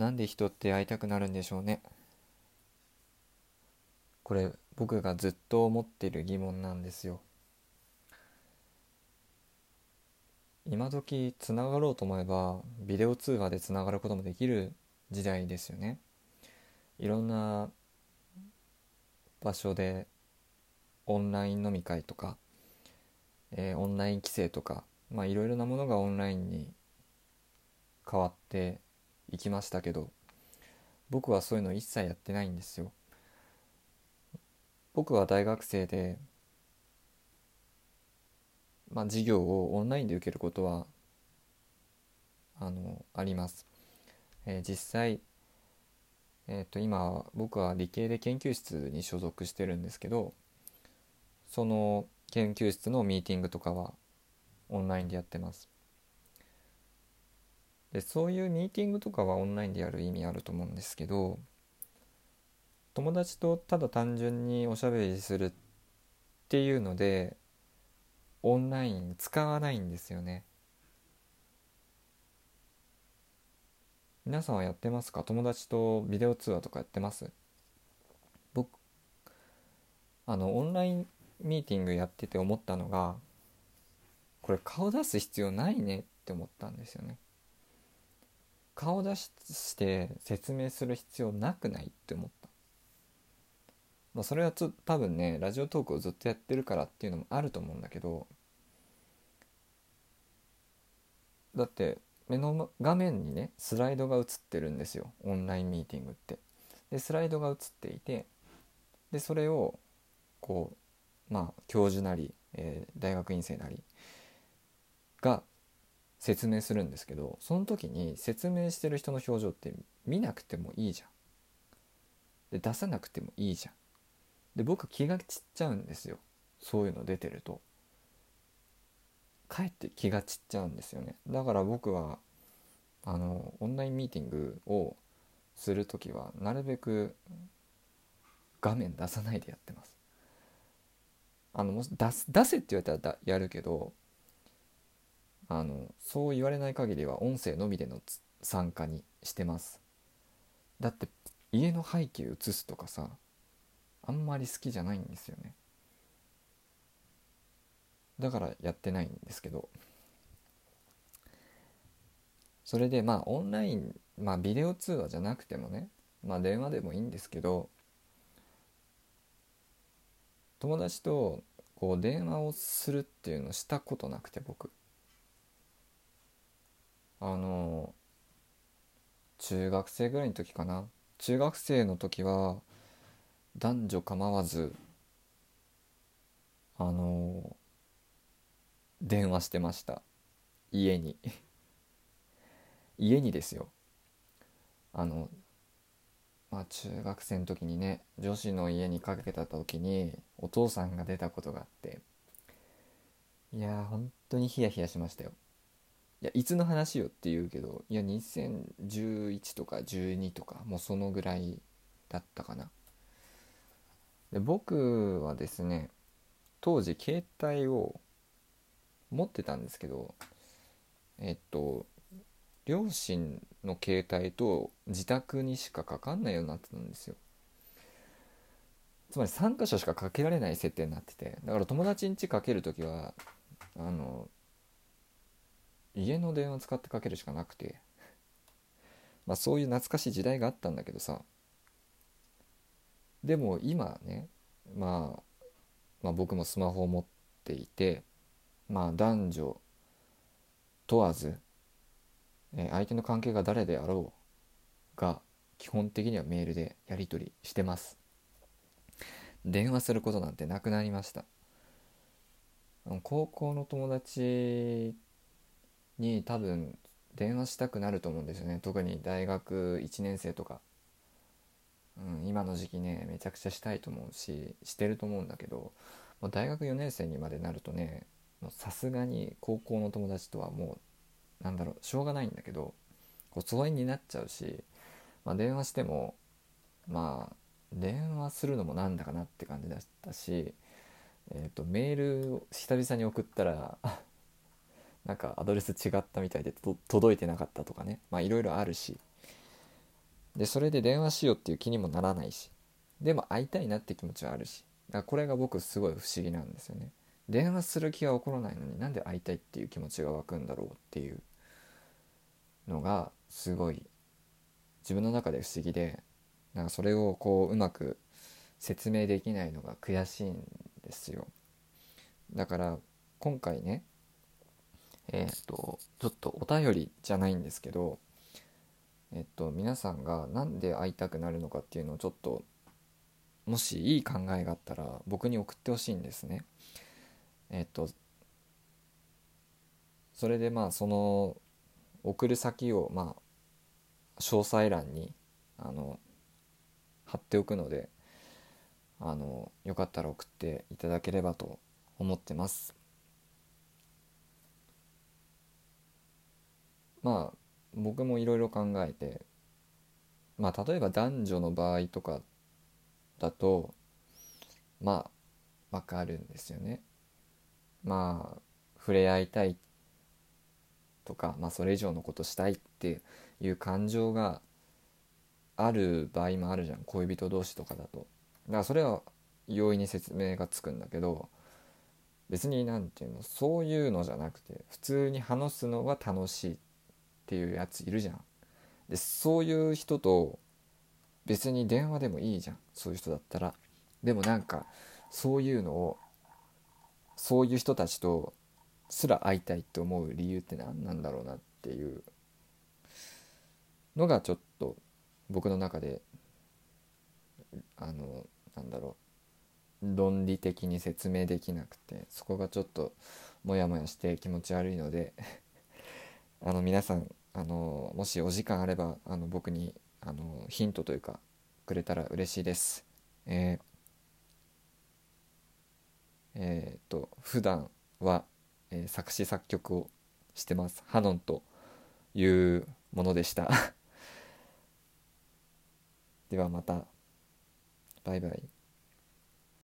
なんで人って会いたくなるんでしょうね。これ僕がずっと思ってる疑問なんですよ。今時つながろうと思えばビデオ通話でつながることもできる時代ですよね。いろんな場所でオンライン飲み会とか、えー、オンライン規制とかまあいろいろなものがオンラインに変わっていきましたけど僕はそういうの一切やってないんですよ。僕は大学生でまあ授業をオンラインで受けることはあのあります、えー、実際えー、と今僕は理系で研究室に所属してるんですけどその研究室のミーティングとかはオンラインでやってます。でそういうミーティングとかはオンラインでやる意味あると思うんですけど友達とただ単純におしゃべりするっていうのでオンライン使わないんですよね。皆さんはやってますか？友達とビデオ通話とかやってます？僕あのオンラインミーティングやってて思ったのがこれ顔出す必要ないねって思ったんですよね。顔出して説明する必要なくないって思った。まあそれはつ多分ねラジオトークをずっとやってるからっていうのもあると思うんだけどだって目の画面にねスライドが映ってるんですよ。オンラインミーティングって。でスライドが映っていてでそれをこうまあ教授なり、えー、大学院生なりが説明するんですけどその時に説明してる人の表情って見なくてもいいじゃん。で出さなくてもいいじゃん。で僕気が散っちゃうんですよ。そういうの出てると。かえって気が散っちゃうんですよね。だから僕はあのオンラインミーティングをする時はなるべく画面出さないでやってます。あのもし出す出せって言われたらやるけどあのそう言われない限りは音声のみでの参加にしてます。だって家の背景映すとかさあんまり好きじゃないんですよね。だからやってないんですけど。それでまあオンラインまあビデオ通話じゃなくてもねまあ電話でもいいんですけど友達とこう電話をするっていうのをしたことなくて僕。あの中学生ぐらいの時かな。中学生の時は男女構わずあの電話してました。家に。家にですよ。あのまあ中学生の時にね女子の家にかけた時にお父さんが出たことがあっていやー本当にヒヤヒヤしましたよ。いやいつの話よって言うけどいや2011とか12とかもうそのぐらいだったかな。で僕はですね当時携帯を持ってたんですけどえっと両親の携帯と自宅にしかかかんないようになってたんですよ。つまり3箇所しかかけられない設定になっててだから友達ん家かける時はあの家の電話使ってかけるしかなくて。まあそういう懐かしい時代があったんだけどさ。でも今ね、まあ、まあ僕もスマホを持っていてまあ男女問わず、えー、相手の関係が誰であろうが基本的にはメールでやり取りしてます。電話することなんてなくなりました。高校の友達に多分電話したくなると思うんですよね。特に大学1年生とか、うん、今の時期ねめちゃくちゃしたいと思うししてると思うんだけどもう大学4年生にまでなるとねさすがに高校の友達とはもうなんだろうしょうがないんだけどこう疎遠になっちゃうし、まあ、電話してもまあ電話するのもなんだかなって感じだったし、えーと、メールを久々に送ったらなんかアドレス違ったみたいで届いてなかったとかね。まあいろいろあるし。でそれで電話しようっていう気にもならないし。でも会いたいなって気持ちはあるし。だからこれが僕すごい不思議なんですよね。電話する気が起こらないのになんで会いたいっていう気持ちが湧くんだろうっていう。のがすごい自分の中で不思議でなんかそれをこううまく説明できないのが悔しいんですよ。だから今回ねえっ、とちょっとお便りじゃないんですけどえっと皆さんが何で会いたくなるのかっていうのをちょっともしいい考えがあったら僕に送ってほしいんですね。えっとそれでまあその送る先をまあ詳細欄にあの貼っておくのであのよかったら送っていただければと思ってます。まあ僕もいろいろ考えてまあ例えば男女の場合とかだとまあわかるんですよね。まあ触れ合いたいとか、まあ、それ以上のことしたいっていう感情がある場合もあるじゃん。恋人同士とかだと。だからそれは容易に説明がつくんだけど別に何て言うのそういうのじゃなくて普通に話すのが楽しい。っていうやついるじゃん。でそういう人と別に電話でもいいじゃん。そういう人だったら。でもなんかそういうのをそういう人たちとすら会いたいって思う理由って何なんだろうなっていう。のがちょっと僕の中であのなんだろう。論理的に説明できなくてそこがちょっとモヤモヤして気持ち悪いので あの皆さんあのもしお時間あればあの僕にあのヒントというかくれたら嬉しいです。えーえー、と普段は、えー、作詞作曲をしてますハノンというものでしたではまたバイバイ